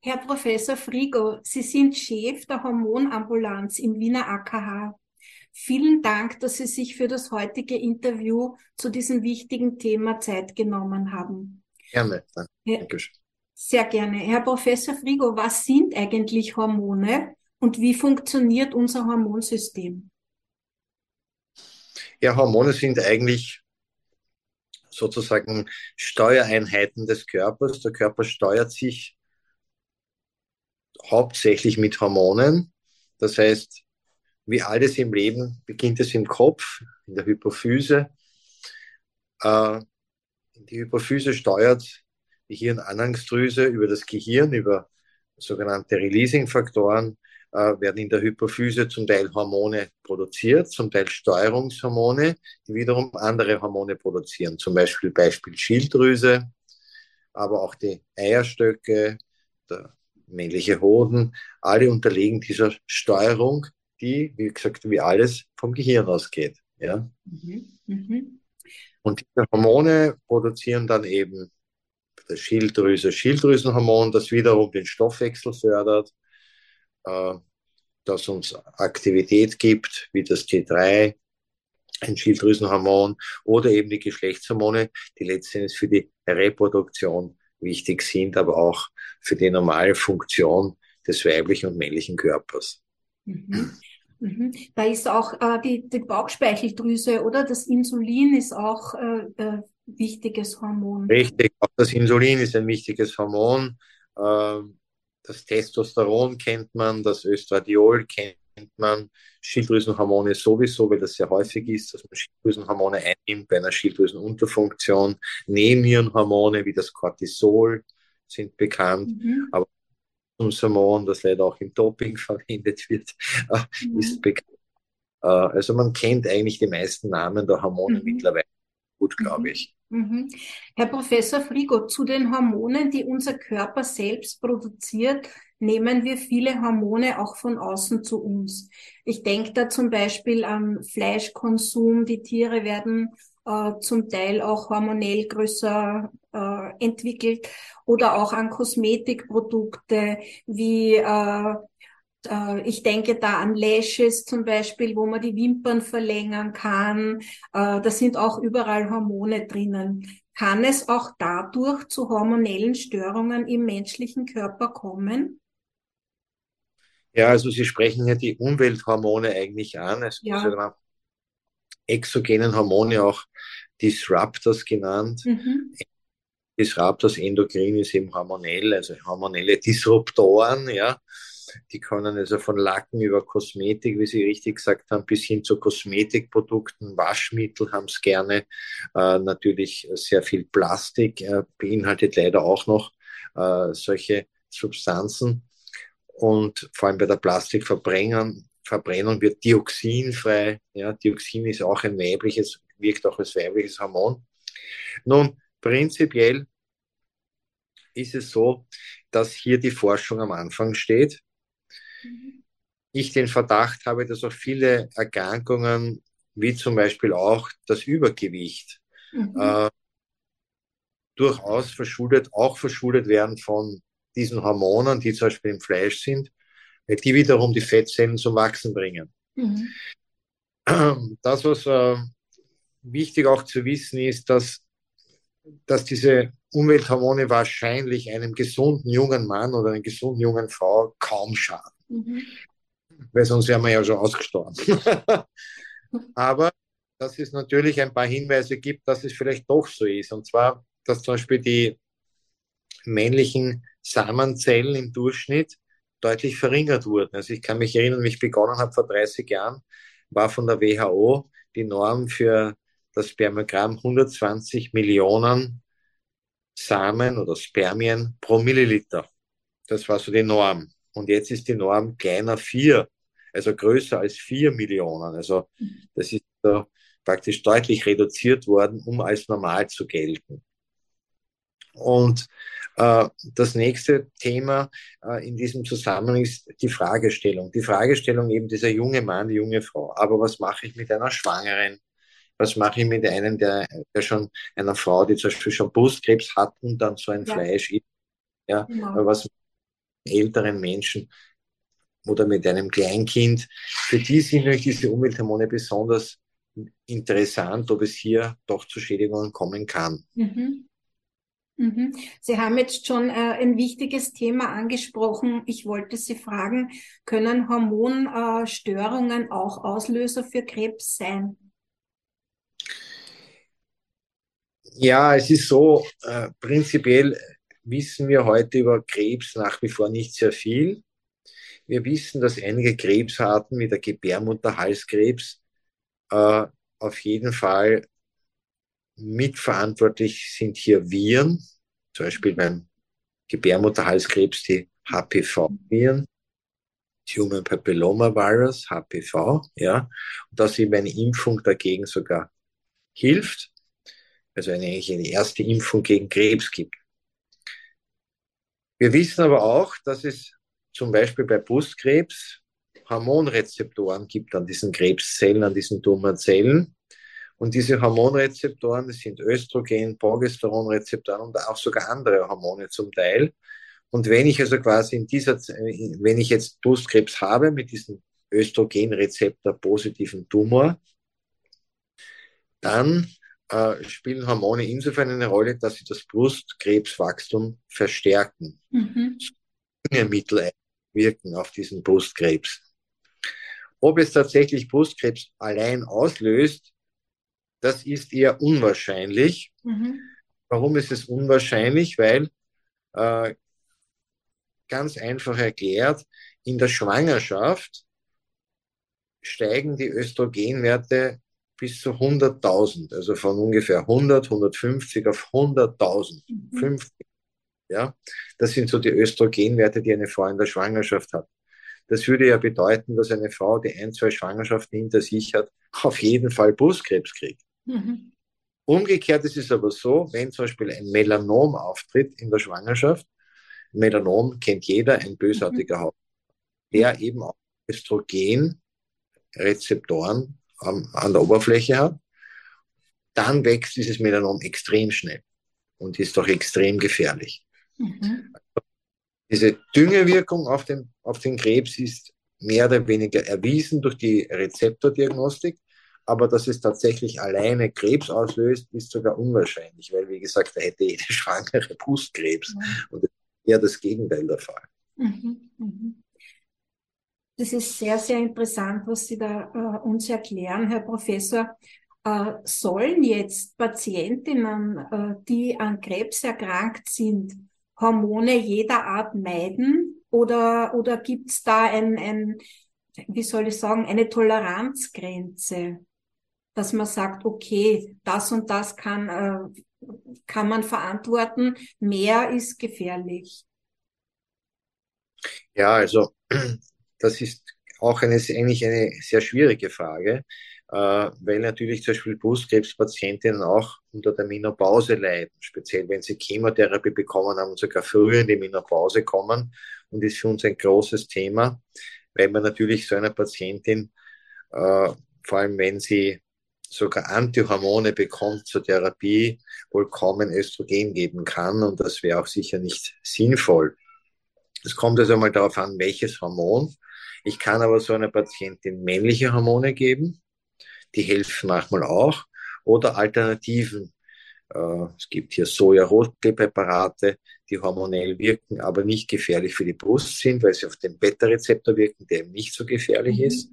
Herr Professor Frigo, Sie sind Chef der Hormonambulanz im Wiener AKH. Vielen Dank, dass Sie sich für das heutige Interview zu diesem wichtigen Thema Zeit genommen haben. Gerne, danke. Sehr gerne. Herr Professor Frigo, was sind eigentlich Hormone und wie funktioniert unser Hormonsystem? Ja, Hormone sind eigentlich sozusagen Steuereinheiten des Körpers. Der Körper steuert sich hauptsächlich mit Hormonen. Das heißt, wie alles im Leben beginnt es im Kopf, in der Hypophyse. Äh, die Hypophyse steuert die Hirnanhangsdrüse über das Gehirn, über sogenannte Releasing-Faktoren, äh, werden in der Hypophyse zum Teil Hormone produziert, zum Teil Steuerungshormone, die wiederum andere Hormone produzieren. Zum Beispiel Beispiel Schilddrüse, aber auch die Eierstöcke, der männliche Hoden, alle unterliegen dieser Steuerung, die, wie gesagt, wie alles vom Gehirn ausgeht. Ja? Mhm. Mhm. Und diese Hormone produzieren dann eben der Schilddrüse Schilddrüsenhormon, das wiederum den Stoffwechsel fördert, äh, das uns Aktivität gibt, wie das T3, ein Schilddrüsenhormon oder eben die Geschlechtshormone, die letztendlich für die Reproduktion wichtig sind, aber auch für die normale Funktion des weiblichen und männlichen Körpers. Mhm. Mhm. Da ist auch äh, die, die Bauchspeicheldrüse oder das Insulin ist auch äh, äh, wichtiges Hormon. Richtig, auch das Insulin ist ein wichtiges Hormon. Ähm, das Testosteron kennt man, das Östradiol kennt man, Schilddrüsenhormone sowieso, weil das sehr häufig ist, dass man Schilddrüsenhormone einnimmt bei einer Schilddrüsenunterfunktion. Nebennierenhormone wie das Cortisol sind bekannt, mhm. aber das Hormon, das leider auch im Doping verwendet wird, mhm. ist bekannt. Äh, also man kennt eigentlich die meisten Namen der Hormone mhm. mittlerweile gut, glaube mhm. ich. Mhm. Herr Professor Frigo, zu den Hormonen, die unser Körper selbst produziert, nehmen wir viele Hormone auch von außen zu uns. Ich denke da zum Beispiel an Fleischkonsum. Die Tiere werden äh, zum Teil auch hormonell größer äh, entwickelt oder auch an Kosmetikprodukte wie äh, äh, ich denke da an Lashes zum Beispiel, wo man die Wimpern verlängern kann. Äh, da sind auch überall Hormone drinnen. Kann es auch dadurch zu hormonellen Störungen im menschlichen Körper kommen? Ja, also Sie sprechen ja die Umwelthormone eigentlich an, also ja. die exogenen Hormone, auch Disruptors genannt. Mhm. Disruptors endokrin ist eben hormonell, also hormonelle Disruptoren, ja. Die können also von Lacken über Kosmetik, wie Sie richtig gesagt haben, bis hin zu Kosmetikprodukten, Waschmittel haben es gerne. Äh, natürlich sehr viel Plastik äh, beinhaltet leider auch noch äh, solche Substanzen. Und vor allem bei der Plastikverbrennung Verbrennung wird Dioxin frei. Ja, Dioxin ist auch ein weibliches, wirkt auch als weibliches Hormon. Nun, prinzipiell ist es so, dass hier die Forschung am Anfang steht ich den Verdacht habe, dass auch viele Erkrankungen, wie zum Beispiel auch das Übergewicht, mhm. äh, durchaus verschuldet, auch verschuldet werden von diesen Hormonen, die zum Beispiel im Fleisch sind, die wiederum die Fettzellen zum Wachsen bringen. Mhm. Das, was äh, wichtig auch zu wissen ist, dass, dass diese Umwelthormone wahrscheinlich einem gesunden jungen Mann oder einer gesunden jungen Frau kaum schaden. Mhm. Weil sonst wären wir ja schon ausgestorben. Aber dass es natürlich ein paar Hinweise gibt, dass es vielleicht doch so ist. Und zwar, dass zum Beispiel die männlichen Samenzellen im Durchschnitt deutlich verringert wurden. Also ich kann mich erinnern, wie ich begonnen habe vor 30 Jahren, war von der WHO die Norm für das Spermogramm 120 Millionen Samen oder Spermien pro Milliliter. Das war so die Norm. Und jetzt ist die Norm kleiner vier, also größer als vier Millionen. Also das ist äh, praktisch deutlich reduziert worden, um als normal zu gelten. Und das nächste Thema äh, in diesem Zusammenhang ist die Fragestellung. Die Fragestellung eben dieser junge Mann, die junge Frau. Aber was mache ich mit einer Schwangeren? Was mache ich mit einem, der, der schon einer Frau, die zum Beispiel schon Brustkrebs hat und dann so ein ja. Fleisch isst? Ja, genau. was älteren Menschen oder mit einem Kleinkind. Für die sind natürlich diese Umwelthormone besonders interessant, ob es hier doch zu Schädigungen kommen kann. Mhm. Mhm. Sie haben jetzt schon äh, ein wichtiges Thema angesprochen. Ich wollte Sie fragen, können Hormonstörungen auch Auslöser für Krebs sein? Ja, es ist so, äh, prinzipiell wissen wir heute über Krebs nach wie vor nicht sehr viel. Wir wissen, dass einige Krebsarten wie der Gebärmutterhalskrebs äh, auf jeden Fall mitverantwortlich sind hier Viren, zum Beispiel beim Gebärmutterhalskrebs die HPV-Viren, Human Papilloma Virus, HPV, ja, dass eben eine Impfung dagegen sogar hilft, also eine, eine erste Impfung gegen Krebs gibt. Wir wissen aber auch, dass es zum Beispiel bei Brustkrebs Hormonrezeptoren gibt an diesen Krebszellen, an diesen Tumorzellen, und diese Hormonrezeptoren, das sind Östrogen, Progesteronrezeptoren und auch sogar andere Hormone zum Teil. Und wenn ich also quasi in dieser, wenn ich jetzt Brustkrebs habe mit diesem Östrogenrezeptor positiven Tumor, dann äh, spielen Hormone insofern eine Rolle, dass sie das Brustkrebswachstum verstärken. Mhm. Mittel wirken auf diesen Brustkrebs. Ob es tatsächlich Brustkrebs allein auslöst, das ist eher unwahrscheinlich. Mhm. Warum ist es unwahrscheinlich? Weil äh, ganz einfach erklärt, in der Schwangerschaft steigen die Östrogenwerte bis zu 100.000, also von ungefähr 100, 150 auf 100.000, mhm. 50. Ja, das sind so die Östrogenwerte, die eine Frau in der Schwangerschaft hat. Das würde ja bedeuten, dass eine Frau, die ein, zwei Schwangerschaften hinter sich hat, auf jeden Fall Brustkrebs kriegt. Mhm. Umgekehrt ist es aber so, wenn zum Beispiel ein Melanom auftritt in der Schwangerschaft, Melanom kennt jeder, ein bösartiger mhm. Haut, der eben auch Östrogenrezeptoren ähm, an der Oberfläche hat, dann wächst dieses Melanom extrem schnell und ist doch extrem gefährlich. Mhm. Diese Düngewirkung auf den, auf den Krebs ist mehr oder weniger erwiesen durch die Rezeptordiagnostik aber dass es tatsächlich alleine Krebs auslöst, ist sogar unwahrscheinlich, weil, wie gesagt, da hätte jede Schwangere Brustkrebs. Mhm. Und das ist eher das Gegenteil der Fall. Mhm. Mhm. Das ist sehr, sehr interessant, was Sie da äh, uns erklären, Herr Professor. Äh, sollen jetzt Patientinnen, äh, die an Krebs erkrankt sind, Hormone jeder Art meiden? Oder, oder gibt es da ein, ein, wie soll ich sagen, eine Toleranzgrenze? Dass man sagt, okay, das und das kann, äh, kann man verantworten, mehr ist gefährlich. Ja, also das ist auch eine, eigentlich eine sehr schwierige Frage, äh, weil natürlich zum Beispiel Brustkrebspatientinnen auch unter der Menopause leiden, speziell wenn sie Chemotherapie bekommen haben und sogar früher in die Menopause kommen und ist für uns ein großes Thema, weil man natürlich so einer Patientin, äh, vor allem wenn sie sogar Antihormone bekommt zur Therapie, wohl kaum ein Östrogen geben kann und das wäre auch sicher nicht sinnvoll. Es kommt also mal darauf an, welches Hormon. Ich kann aber so einer Patientin männliche Hormone geben, die helfen manchmal auch, oder Alternativen. Äh, es gibt hier Soja-Rotklebpräparate, die hormonell wirken, aber nicht gefährlich für die Brust sind, weil sie auf den Beta-Rezeptor wirken, der eben nicht so gefährlich mhm. ist.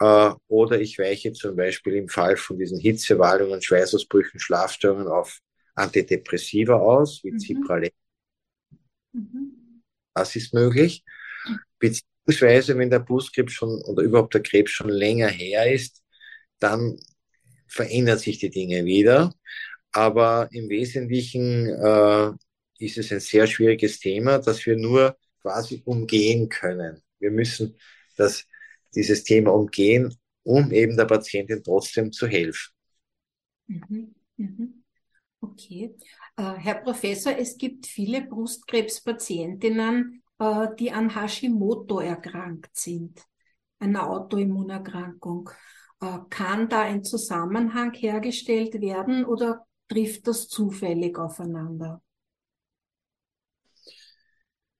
Äh, oder ich weiche zum Beispiel im Fall von diesen Hitzewallungen, Schweißausbrüchen, Schlafstörungen auf Antidepressiva aus, wie mhm. Cipralex. Mhm. Das ist möglich. Beziehungsweise, wenn der Brustkrebs schon oder überhaupt der Krebs schon länger her ist, dann verändern sich die Dinge wieder. Aber im Wesentlichen äh, ist es ein sehr schwieriges Thema, das wir nur quasi umgehen können. Wir müssen das dieses Thema umgehen, um eben der Patientin trotzdem zu helfen. Mhm, mhm. Okay. Äh, Herr Professor, es gibt viele Brustkrebspatientinnen, äh, die an Hashimoto erkrankt sind, einer Autoimmunerkrankung. Äh, kann da ein Zusammenhang hergestellt werden oder trifft das zufällig aufeinander?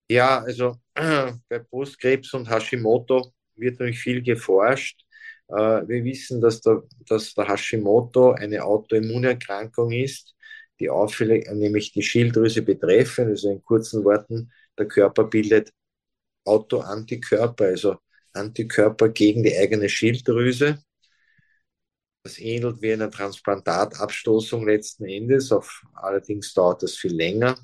Ja, also bei Brustkrebs und Hashimoto wird natürlich viel geforscht. Äh, wir wissen, dass der, dass der Hashimoto eine Autoimmunerkrankung ist, die auffällig, nämlich die Schilddrüse betreffen. Also in kurzen Worten, der Körper bildet Autoantikörper, also Antikörper gegen die eigene Schilddrüse. Das ähnelt wie einer Transplantatabstoßung letzten Endes, auf, allerdings dauert das viel länger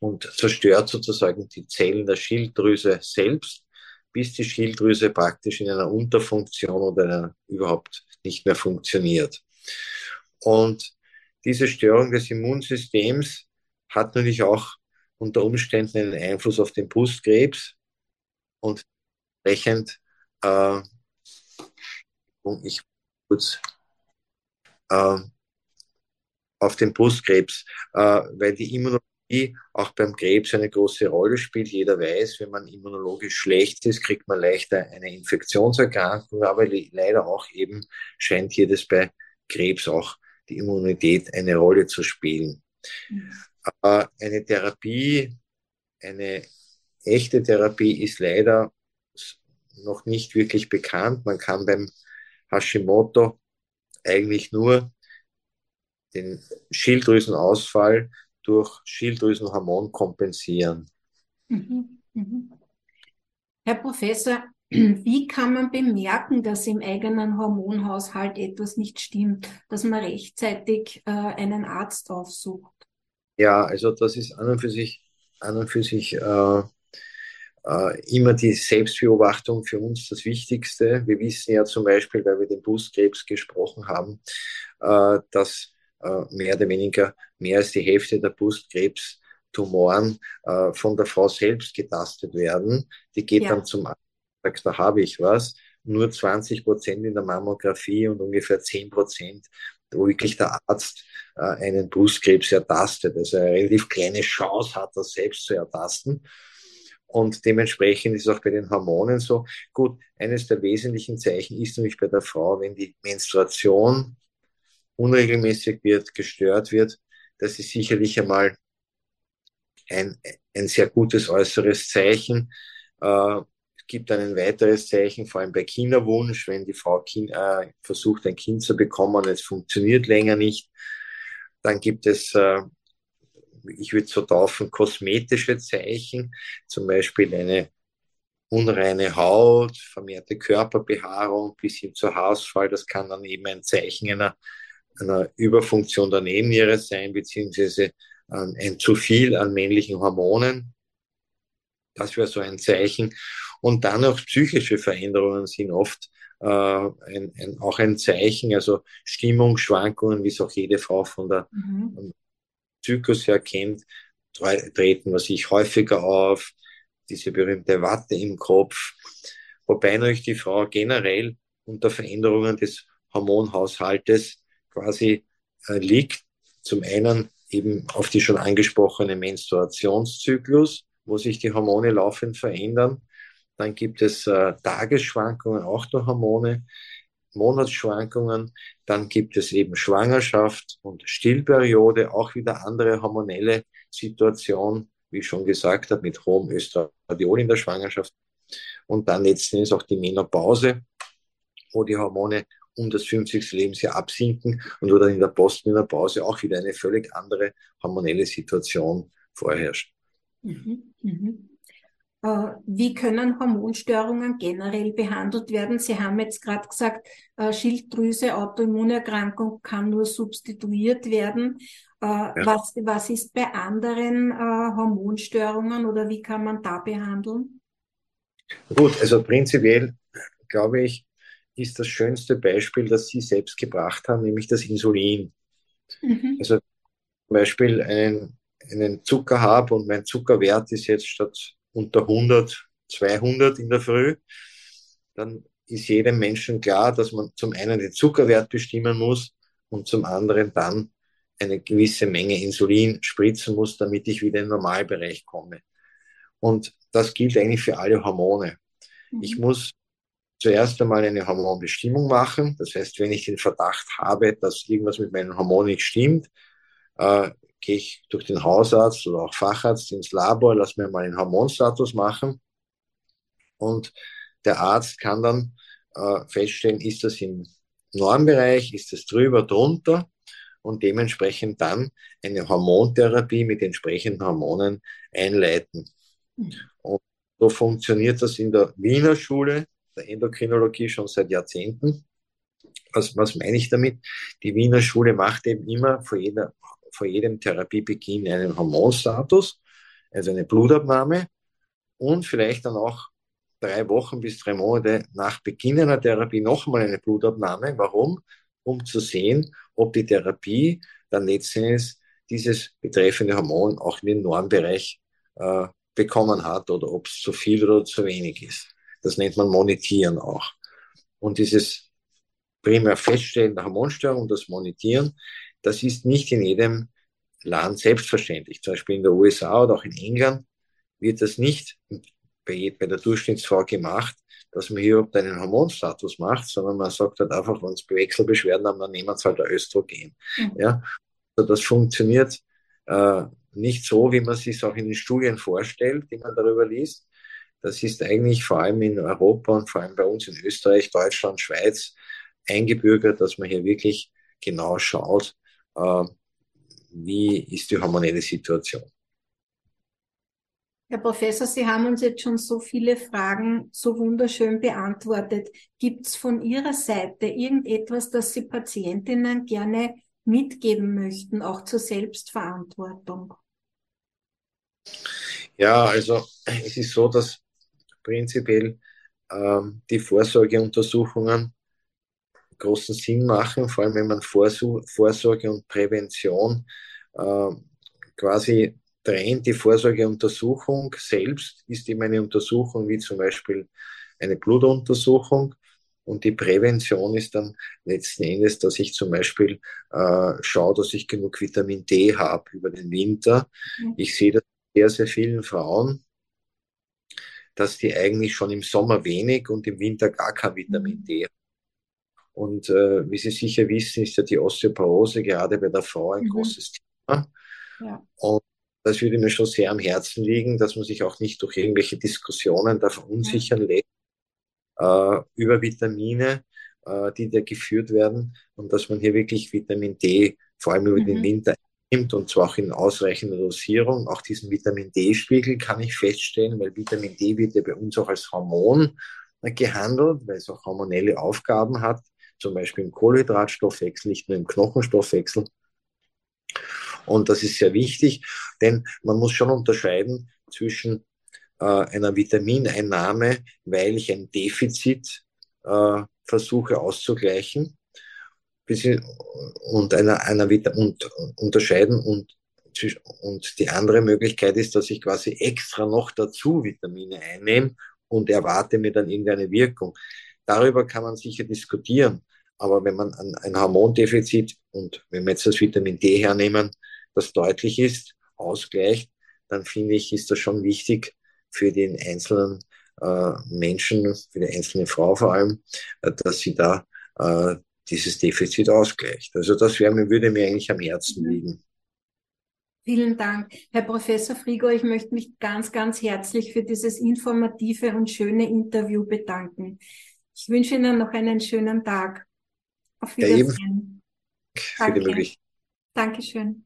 und zerstört sozusagen die Zellen der Schilddrüse selbst, bis die Schilddrüse praktisch in einer Unterfunktion oder einer überhaupt nicht mehr funktioniert. Und diese Störung des Immunsystems hat natürlich auch unter Umständen einen Einfluss auf den Brustkrebs und entsprechend, äh, ich kurz, äh, auf den Brustkrebs, äh, weil die Immunologie auch beim Krebs eine große Rolle spielt. Jeder weiß, wenn man immunologisch schlecht ist, kriegt man leichter eine Infektionserkrankung, aber leider auch eben scheint hier das bei Krebs auch die Immunität eine Rolle zu spielen. Mhm. Aber eine Therapie, eine echte Therapie ist leider noch nicht wirklich bekannt. Man kann beim Hashimoto eigentlich nur den Schilddrüsenausfall durch Schilddrüsenhormon kompensieren. Mhm, mhm. Herr Professor, wie kann man bemerken, dass im eigenen Hormonhaushalt etwas nicht stimmt, dass man rechtzeitig äh, einen Arzt aufsucht? Ja, also das ist an und für sich, an und für sich äh, äh, immer die Selbstbeobachtung für uns das Wichtigste. Wir wissen ja zum Beispiel, weil wir den Brustkrebs gesprochen haben, äh, dass mehr oder weniger mehr als die Hälfte der Brustkrebstumoren äh, von der Frau selbst getastet werden. Die geht ja. dann zum Arzt, sagt, da habe ich was. Nur 20 Prozent in der Mammographie und ungefähr 10 Prozent, wo wirklich der Arzt äh, einen Brustkrebs ertastet. Also eine relativ kleine Chance hat, das selbst zu ertasten. Und dementsprechend ist es auch bei den Hormonen so. Gut, eines der wesentlichen Zeichen ist nämlich bei der Frau, wenn die Menstruation unregelmäßig wird, gestört wird, das ist sicherlich einmal ein, ein sehr gutes äußeres Zeichen. Äh, es gibt ein weiteres Zeichen, vor allem bei Kinderwunsch, wenn die Frau kind, äh, versucht, ein Kind zu bekommen und es funktioniert länger nicht. Dann gibt es äh, ich würde so taufen, kosmetische Zeichen, zum Beispiel eine unreine Haut, vermehrte Körperbehaarung bis hin zur Haarausfall. Das kann dann eben ein Zeichen einer, einer Überfunktion der Nebenniere sein, beziehungsweise ähm, ein zu viel an männlichen Hormonen. Das wäre so ein Zeichen. Und dann auch psychische Veränderungen sind oft äh, ein, ein, auch ein Zeichen, also Stimmungsschwankungen, wie es auch jede Frau von der mhm. Zyklus her kennt, treten was ich häufiger auf, diese berühmte Watte im Kopf, wobei natürlich die Frau generell unter Veränderungen des Hormonhaushaltes quasi äh, liegt. Zum einen eben auf die schon angesprochene Menstruationszyklus, wo sich die Hormone laufend verändern. Dann gibt es äh, Tagesschwankungen auch der Hormone. Monatsschwankungen. Dann gibt es eben Schwangerschaft und Stillperiode, auch wieder andere hormonelle Situation, wie ich schon gesagt habe, mit hohem Östradiol in der Schwangerschaft. Und dann letztendlich auch die Menopause, wo die Hormone um das 50. Lebensjahr absinken und wo dann in der Postmenopause auch wieder eine völlig andere hormonelle Situation vorherrscht. Mhm, mh. Äh, wie können Hormonstörungen generell behandelt werden? Sie haben jetzt gerade gesagt, äh, Schilddrüse, Autoimmunerkrankung kann nur substituiert werden. Äh, ja. Was, was ist bei anderen Hormonstörungen oder wie kann man da behandeln? Gut, also prinzipiell glaube ich, ist das schönste Beispiel, das Sie selbst gebracht haben, nämlich das Insulin. Mhm. Also zum Beispiel einen, einen Zucker habe und mein Zuckerwert ist jetzt statt unter 100, 200 in der Früh, dann ist jedem Menschen klar, dass man zum einen den Zuckerwert bestimmen muss und zum anderen dann eine gewisse Menge Insulin spritzen muss, damit ich wieder in den Normalbereich komme. Und das gilt eigentlich für alle Hormone. Mhm. Ich muss zuerst einmal eine Hormonbestimmung machen. Das heißt, wenn ich den Verdacht habe, dass irgendwas mit meinen Hormonen nicht stimmt, äh, gehe ich durch den Hausarzt oder auch Facharzt ins Labor, lass mir mal einen Hormonstatus machen und der Arzt kann dann äh, feststellen, ist das im Normbereich, ist das drüber, drunter und dementsprechend dann eine Hormontherapie mit entsprechenden Hormonen einleiten. Und so funktioniert das in der Wiener Schule der Endokrinologie schon seit Jahrzehnten. Was, was meine ich damit? Die Wiener Schule macht eben immer vor, jeder, vor jedem Therapiebeginn einen Hormonstatus, also eine Blutabnahme und vielleicht dann auch drei Wochen bis drei Monate nach Beginn einer Therapie nochmal eine Blutabnahme. Warum? Um zu sehen, ob die Therapie dann letztendlich dieses betreffende Hormon auch in den Normbereich äh, bekommen hat oder ob es zu viel oder zu wenig ist. Das nennt man Monitieren auch. Und dieses primär Feststellen der Hormonstörung und das Monitieren, das ist nicht in jedem Land selbstverständlich. Zum Beispiel in der USA oder auch in England wird das nicht bei, bei der Durchschnittsfrau gemacht, dass man hier einen Hormonstatus macht, sondern man sagt halt einfach, wenn es Wechselbeschwerden haben, dann nehmen sie halt ein Östrogen. Mhm. Ja? Also das funktioniert äh, nicht so, wie man sich auch in den Studien vorstellt, die man darüber liest. Das ist eigentlich vor allem in Europa und vor allem bei uns in Österreich, Deutschland, Schweiz eingebürgert, dass man hier wirklich genau schaut, äh, wie ist die hormonelle Situation. Herr Professor, Sie haben uns jetzt schon so viele Fragen so wunderschön beantwortet. Gibt es von Ihrer Seite irgendetwas, das Sie Patientinnen gerne mitgeben möchten, auch zur Selbstverantwortung? Ja, also es ist so, dass prinzipiell ähm, die Vorsorgeuntersuchungen großen Sinn machen, vor allem wenn man Vorsorge und Prävention äh, quasi trennt. Die Vorsorgeuntersuchung selbst ist immer eine Untersuchung wie zum Beispiel eine Blutuntersuchung. Und die Prävention ist dann letzten Endes, dass ich zum Beispiel äh, schaue, dass ich genug Vitamin D habe über den Winter. Ich sehe das sehr, sehr vielen Frauen, dass die eigentlich schon im Sommer wenig und im Winter gar kein Vitamin. D haben. Und äh, wie Sie sicher wissen, ist ja die Osteoporose gerade bei der Frau ein mhm. großes Thema. Ja. Und das würde mir schon sehr am Herzen liegen, dass man sich auch nicht durch irgendwelche Diskussionen da verunsichern ja. lässt äh, über Vitamine, äh, die da geführt werden und dass man hier wirklich Vitamin D vor allem über mhm. den Winter nimmt und zwar auch in ausreichender Dosierung. Auch diesen Vitamin D-Spiegel kann ich feststellen, weil Vitamin D wird ja bei uns auch als Hormon gehandelt, weil es auch hormonelle Aufgaben hat, zum Beispiel im Kohlenhydratstoffwechsel, nicht nur im Knochenstoffwechsel. Und das ist sehr wichtig, denn man muss schon unterscheiden zwischen äh, einer Vitamineinnahme, weil ich ein Defizit äh, versuche auszugleichen und einer, einer und unterscheiden und und die andere Möglichkeit ist, dass ich quasi extra noch dazu Vitamine einnehme und erwarte mir dann irgendeine Wirkung. Darüber kann man sicher diskutieren. Aber wenn man ein, ein Hormondefizit und wenn wir jetzt das Vitamin D hernehmen, das deutlich ist, ausgleicht, dann finde ich, ist das schon wichtig für den einzelnen äh, Menschen, für die einzelne Frau vor allem, äh, dass sie da äh, dieses Defizit ausgleicht. Also das wäre würde mir eigentlich am Herzen mhm. liegen. Vielen Dank, Herr Professor Frigo. Ich möchte mich ganz, ganz herzlich für dieses informative und schöne Interview bedanken. Ich wünsche Ihnen noch einen schönen Tag. Auf Wiedersehen. Ja, Danke. Dankeschön.